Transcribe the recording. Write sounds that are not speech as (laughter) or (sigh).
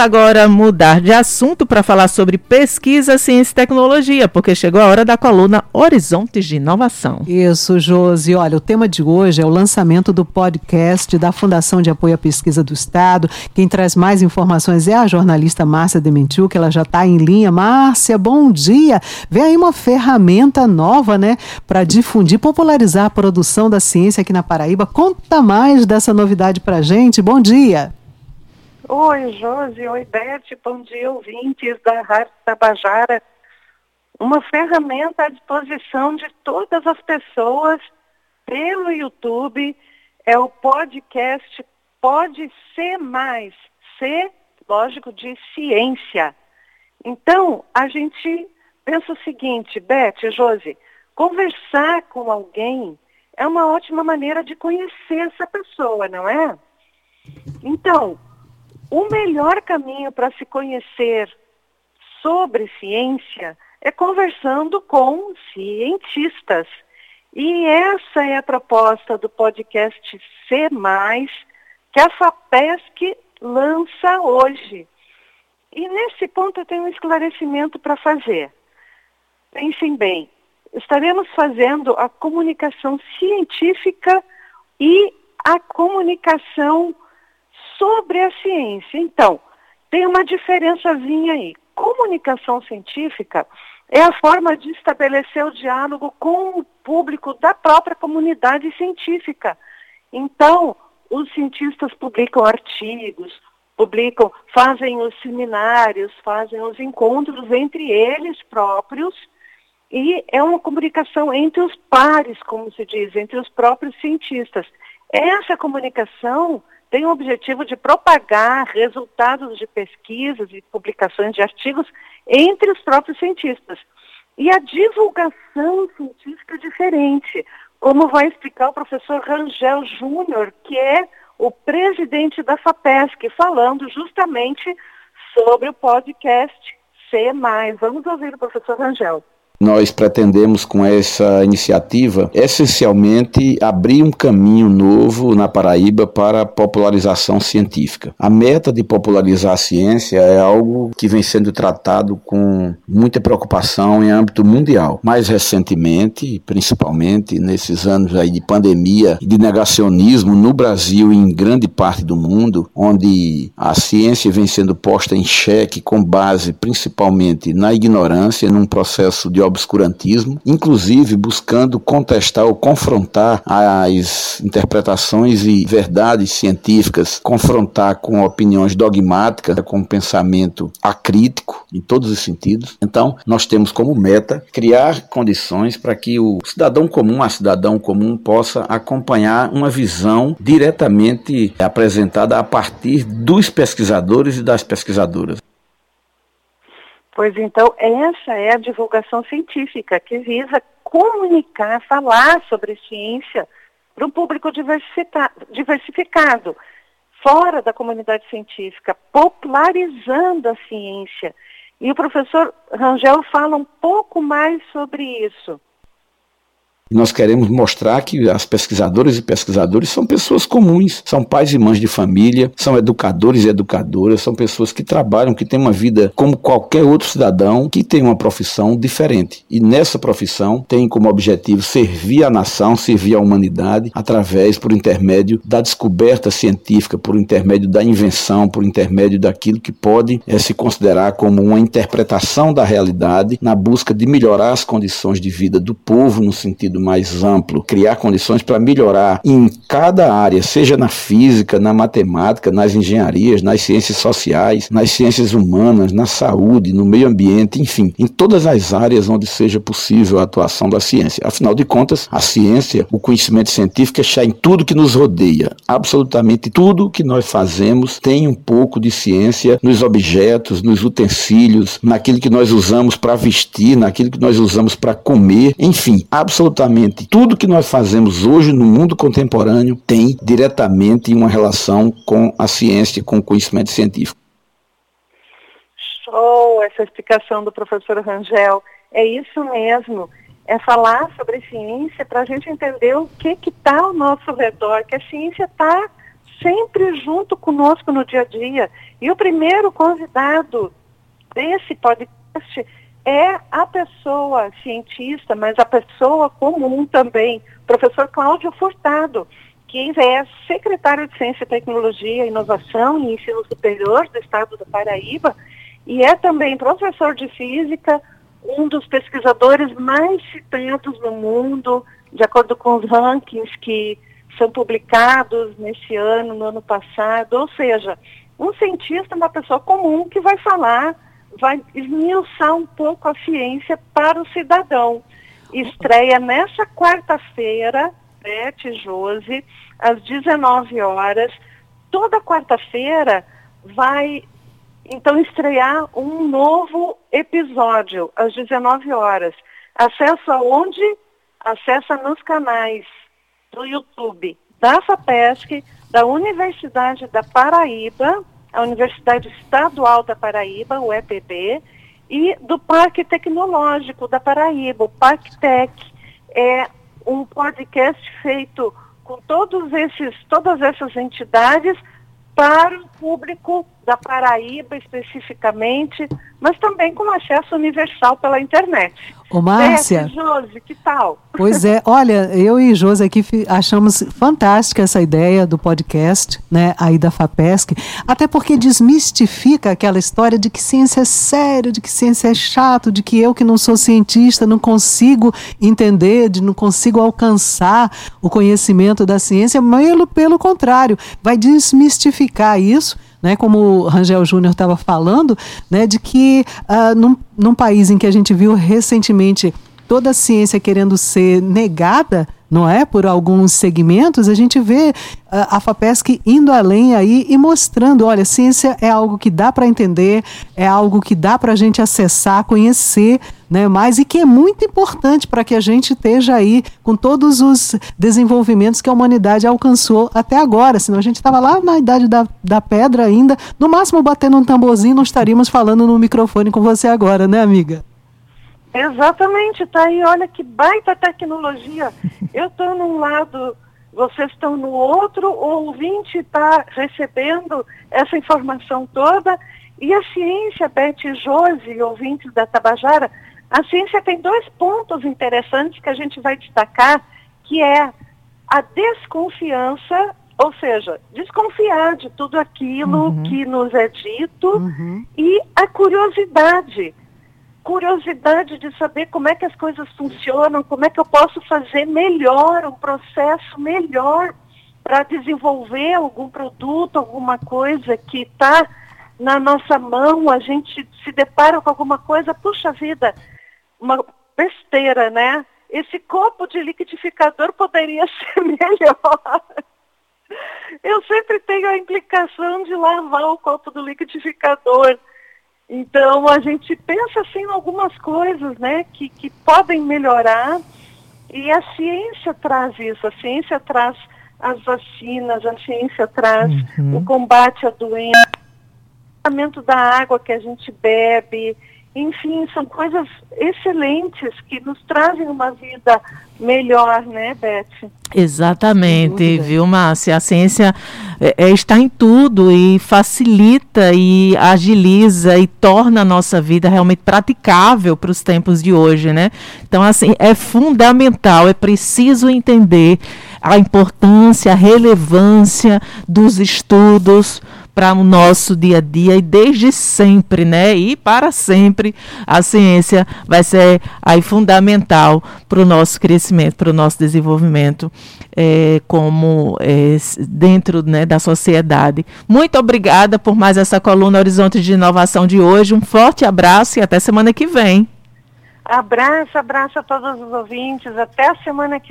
agora mudar de assunto para falar sobre pesquisa, ciência e tecnologia, porque chegou a hora da coluna Horizontes de Inovação. Isso, Josi. Olha, o tema de hoje é o lançamento do podcast da Fundação de Apoio à Pesquisa do Estado. Quem traz mais informações é a jornalista Márcia Dementiu, que ela já está em linha. Márcia, bom dia. Vem aí uma ferramenta nova, né, para difundir, popularizar a produção da ciência aqui na Paraíba. Conta mais dessa novidade para gente. Bom dia. Oi, Josi. Oi, Beth. Bom dia, ouvintes da Rádio Tabajara. Uma ferramenta à disposição de todas as pessoas pelo YouTube é o podcast Pode Ser Mais. Ser, lógico, de ciência. Então, a gente pensa o seguinte, Beth, Josi, conversar com alguém é uma ótima maneira de conhecer essa pessoa, não é? Então, o melhor caminho para se conhecer sobre ciência é conversando com cientistas. E essa é a proposta do podcast C, que a FAPESC lança hoje. E nesse ponto eu tenho um esclarecimento para fazer. Pensem bem, estaremos fazendo a comunicação científica e a comunicação sobre a ciência. Então, tem uma diferençazinha aí. Comunicação científica é a forma de estabelecer o diálogo com o público da própria comunidade científica. Então, os cientistas publicam artigos, publicam, fazem os seminários, fazem os encontros entre eles próprios e é uma comunicação entre os pares, como se diz, entre os próprios cientistas. Essa comunicação tem o objetivo de propagar resultados de pesquisas e publicações de artigos entre os próprios cientistas. E a divulgação científica é diferente, como vai explicar o professor Rangel Júnior, que é o presidente da FAPESC, falando justamente sobre o podcast C+. Vamos ouvir o professor Rangel. Nós pretendemos com essa iniciativa essencialmente abrir um caminho novo na Paraíba para a popularização científica. A meta de popularizar a ciência é algo que vem sendo tratado com muita preocupação em âmbito mundial. Mais recentemente, principalmente nesses anos aí de pandemia e de negacionismo no Brasil e em grande parte do mundo, onde a ciência vem sendo posta em xeque com base principalmente na ignorância, num processo de obscurantismo, inclusive buscando contestar ou confrontar as interpretações e verdades científicas, confrontar com opiniões dogmáticas, com um pensamento acrítico em todos os sentidos. Então, nós temos como meta criar condições para que o cidadão comum, a cidadão comum, possa acompanhar uma visão diretamente apresentada a partir dos pesquisadores e das pesquisadoras. Pois então, essa é a divulgação científica que visa comunicar, falar sobre ciência para um público diversificado, fora da comunidade científica, popularizando a ciência. E o professor Rangel fala um pouco mais sobre isso. E nós queremos mostrar que as pesquisadoras e pesquisadores são pessoas comuns, são pais e mães de família, são educadores e educadoras, são pessoas que trabalham, que têm uma vida como qualquer outro cidadão, que tem uma profissão diferente. E nessa profissão tem como objetivo servir a nação, servir a humanidade através, por intermédio da descoberta científica, por intermédio da invenção, por intermédio daquilo que pode é, se considerar como uma interpretação da realidade na busca de melhorar as condições de vida do povo no sentido mais amplo, criar condições para melhorar em cada área, seja na física, na matemática, nas engenharias, nas ciências sociais, nas ciências humanas, na saúde, no meio ambiente, enfim, em todas as áreas onde seja possível a atuação da ciência. Afinal de contas, a ciência, o conhecimento científico é está em tudo que nos rodeia. Absolutamente tudo que nós fazemos tem um pouco de ciência nos objetos, nos utensílios, naquilo que nós usamos para vestir, naquilo que nós usamos para comer, enfim, absolutamente absolutamente tudo que nós fazemos hoje no mundo contemporâneo tem diretamente uma relação com a ciência, com o conhecimento científico. Show, essa explicação do professor Rangel. É isso mesmo. É falar sobre ciência para a gente entender o que está ao nosso redor, que a ciência está sempre junto conosco no dia a dia. E o primeiro convidado desse podcast é a pessoa cientista, mas a pessoa comum também, professor Cláudio Furtado, que é secretário de Ciência, Tecnologia, Inovação e Ensino Superior do Estado da Paraíba e é também professor de Física, um dos pesquisadores mais citados no mundo, de acordo com os rankings que são publicados nesse ano, no ano passado, ou seja, um cientista, uma pessoa comum que vai falar vai esmiuçar um pouco a ciência para o cidadão. Estreia nessa quarta-feira, Beth Jose, às 19 horas. Toda quarta-feira vai então estrear um novo episódio às 19 horas. Acesso aonde? Acessa nos canais do YouTube da FAPESC, da Universidade da Paraíba, a Universidade Estadual da Paraíba, o EPB, e do Parque Tecnológico da Paraíba, o ParkTec. É um podcast feito com todos esses, todas essas entidades para o público da Paraíba especificamente, mas também com acesso universal pela internet. Ô, Márcia. Josi, que tal? Pois é, (laughs) olha, eu e Josi aqui achamos fantástica essa ideia do podcast, né, aí da FAPESC, até porque desmistifica aquela história de que ciência é sério, de que ciência é chato, de que eu que não sou cientista não consigo entender, de não consigo alcançar o conhecimento da ciência, mas pelo, pelo contrário, vai desmistificar isso né, como o Rangel Júnior estava falando, né, de que uh, num, num país em que a gente viu recentemente toda a ciência querendo ser negada, não é, por alguns segmentos, a gente vê uh, a FAPESC indo além aí e mostrando, olha, ciência é algo que dá para entender, é algo que dá para a gente acessar, conhecer, né, mais e que é muito importante para que a gente esteja aí com todos os desenvolvimentos que a humanidade alcançou até agora, senão a gente estava lá na idade da, da pedra ainda, no máximo batendo um tamborzinho, não estaríamos falando no microfone com você agora, né, amiga? Exatamente, tá aí, olha que baita tecnologia. (laughs) Eu estou num lado, vocês estão no outro, o ouvinte está recebendo essa informação toda. E a ciência, Beth Josi, ouvintes da Tabajara, a ciência tem dois pontos interessantes que a gente vai destacar, que é a desconfiança, ou seja, desconfiar de tudo aquilo uhum. que nos é dito, uhum. e a curiosidade curiosidade de saber como é que as coisas funcionam, como é que eu posso fazer melhor, um processo melhor para desenvolver algum produto, alguma coisa que está na nossa mão, a gente se depara com alguma coisa, puxa vida, uma besteira, né? Esse copo de liquidificador poderia (laughs) ser melhor. Eu sempre tenho a implicação de lavar o copo do liquidificador. Então a gente pensa assim em algumas coisas né, que, que podem melhorar e a ciência traz isso, a ciência traz as vacinas, a ciência traz uhum. o combate à doença, o tratamento da água que a gente bebe, enfim, são coisas excelentes que nos trazem uma vida melhor, né, Beth? Exatamente, viu, Márcia? A ciência é, é, está em tudo e facilita e agiliza e torna a nossa vida realmente praticável para os tempos de hoje, né? Então, assim, é fundamental, é preciso entender a importância, a relevância dos estudos para o nosso dia a dia e desde sempre, né? E para sempre a ciência vai ser aí fundamental para o nosso crescimento, para o nosso desenvolvimento é, como é, dentro né, da sociedade. Muito obrigada por mais essa coluna Horizonte de Inovação de hoje. Um forte abraço e até semana que vem. Abraço, abraço a todos os ouvintes. Até a semana que